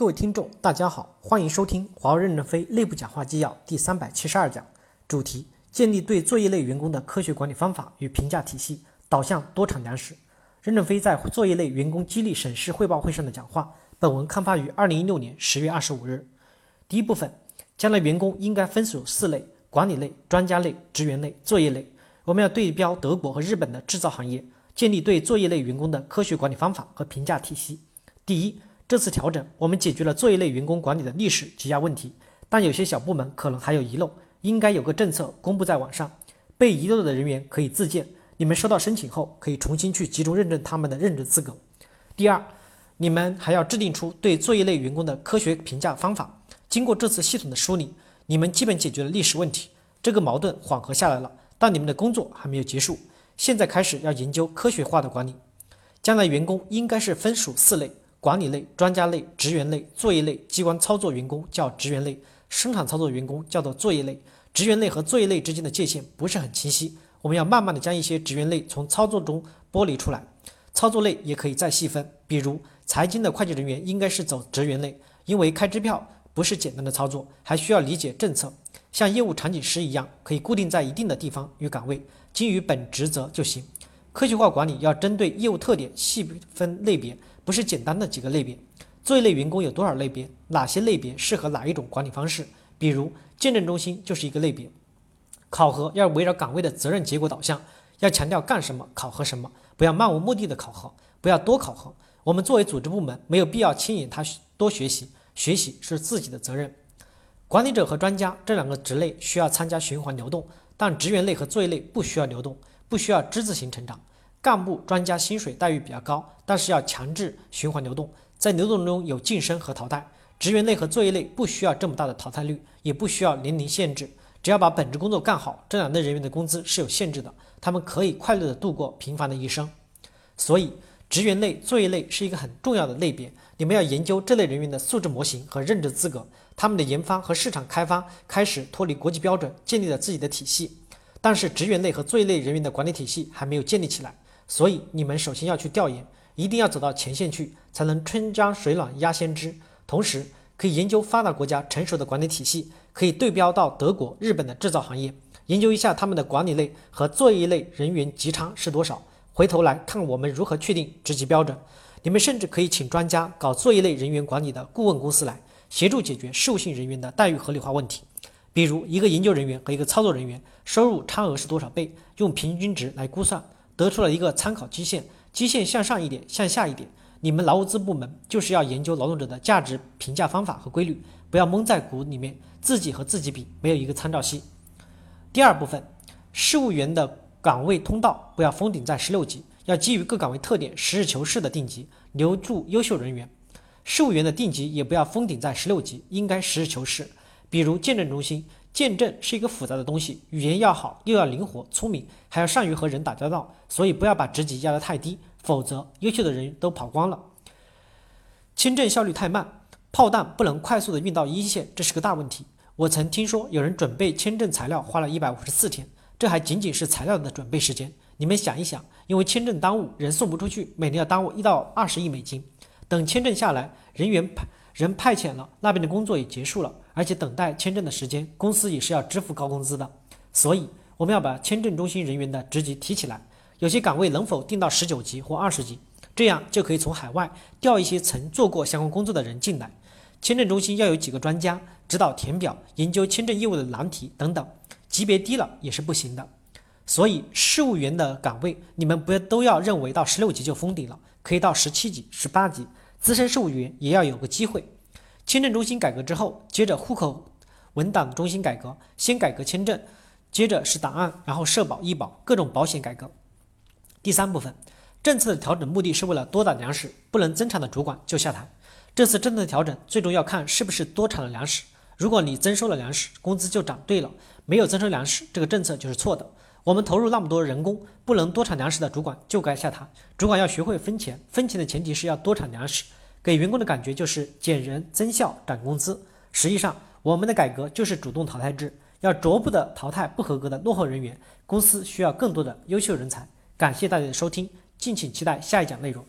各位听众，大家好，欢迎收听华为任正非内部讲话纪要第三百七十二讲，主题：建立对作业类员工的科学管理方法与评价体系，导向多产粮食。任正非在作业类员工激励审视汇报会上的讲话。本文刊发于二零一六年十月二十五日。第一部分，将来员工应该分属四类：管理类、专家类、职员类、作业类。我们要对标德国和日本的制造行业。建立对作业类员工的科学管理方法和评价体系。第一，这次调整我们解决了作业类员工管理的历史积压问题，但有些小部门可能还有遗漏，应该有个政策公布在网上，被遗漏的人员可以自荐，你们收到申请后可以重新去集中认证他们的任职资格。第二，你们还要制定出对作业类员工的科学评价方法。经过这次系统的梳理，你们基本解决了历史问题，这个矛盾缓和下来了，但你们的工作还没有结束。现在开始要研究科学化的管理，将来员工应该是分属四类：管理类、专家类、职员类、作业类。机关操作员工叫职员类，生产操作员工叫做作业类。职员类和作业类之间的界限不是很清晰，我们要慢慢的将一些职员类从操作中剥离出来。操作类也可以再细分，比如财经的会计人员应该是走职员类，因为开支票不是简单的操作，还需要理解政策。像业务场景师一样，可以固定在一定的地方与岗位。基于本职责就行。科学化管理要针对业务特点细分类别，不是简单的几个类别。作业类员工有多少类别？哪些类别适合哪一种管理方式？比如见证中心就是一个类别。考核要围绕岗位的责任结果导向，要强调干什么考核什么，不要漫无目的的考核，不要多考核。我们作为组织部门，没有必要牵引他多学习，学习是自己的责任。管理者和专家这两个职类需要参加循环流动。但职员类和作业类不需要流动，不需要之字形成长。干部、专家薪水待遇比较高，但是要强制循环流动，在流动中有晋升和淘汰。职员类和作业类不需要这么大的淘汰率，也不需要年龄限制，只要把本职工作干好，这两类人员的工资是有限制的，他们可以快乐的度过平凡的一生。所以，职员类、作业类是一个很重要的类别，你们要研究这类人员的素质模型和任职资格。他们的研发和市场开发开始脱离国际标准，建立了自己的体系，但是职员类和作业类人员的管理体系还没有建立起来，所以你们首先要去调研，一定要走到前线去，才能春江水暖鸭先知。同时，可以研究发达国家成熟的管理体系，可以对标到德国、日本的制造行业，研究一下他们的管理类和作业类人员级差是多少，回头来看我们如何确定职级标准。你们甚至可以请专家搞作业类人员管理的顾问公司来。协助解决事务性人员的待遇合理化问题，比如一个研究人员和一个操作人员收入差额是多少倍，用平均值来估算，得出了一个参考基线，基线向上一点，向下一点。你们劳务资部门就是要研究劳动者的价值评价方法和规律，不要蒙在鼓里面，自己和自己比，没有一个参照系。第二部分，事务员的岗位通道不要封顶在十六级，要基于各岗位特点，实事求是的定级，留住优秀人员。事务员的定级也不要封顶在十六级，应该实事求是。比如见证中心，见证是一个复杂的东西，语言要好，又要灵活、聪明，还要善于和人打交道，所以不要把职级压得太低，否则优秀的人都跑光了。签证效率太慢，炮弹不能快速的运到一线，这是个大问题。我曾听说有人准备签证材料花了一百五十四天，这还仅仅是材料的准备时间。你们想一想，因为签证耽误，人送不出去，每年要耽误一到二十亿美金。等签证下来，人员派人派遣了，那边的工作也结束了，而且等待签证的时间，公司也是要支付高工资的。所以我们要把签证中心人员的职级提起来，有些岗位能否定到十九级或二十级，这样就可以从海外调一些曾做过相关工作的人进来。签证中心要有几个专家指导填表、研究签证业务的难题等等，级别低了也是不行的。所以事务员的岗位，你们不要都要认为到十六级就封顶了，可以到十七级、十八级。资深事务员也要有个机会。签证中心改革之后，接着户口文档中心改革，先改革签证，接着是档案，然后社保、医保各种保险改革。第三部分，政策的调整目的是为了多打粮食，不能增产的主管就下台。这次政策调整最终要看是不是多产了粮食。如果你增收了粮食，工资就涨对了；没有增收粮食，这个政策就是错的。我们投入那么多人工，不能多产粮食的主管就该下台。主管要学会分钱，分钱的前提是要多产粮食。给员工的感觉就是减人增效涨工资。实际上，我们的改革就是主动淘汰制，要逐步的淘汰不合格的落后人员。公司需要更多的优秀人才。感谢大家的收听，敬请期待下一讲内容。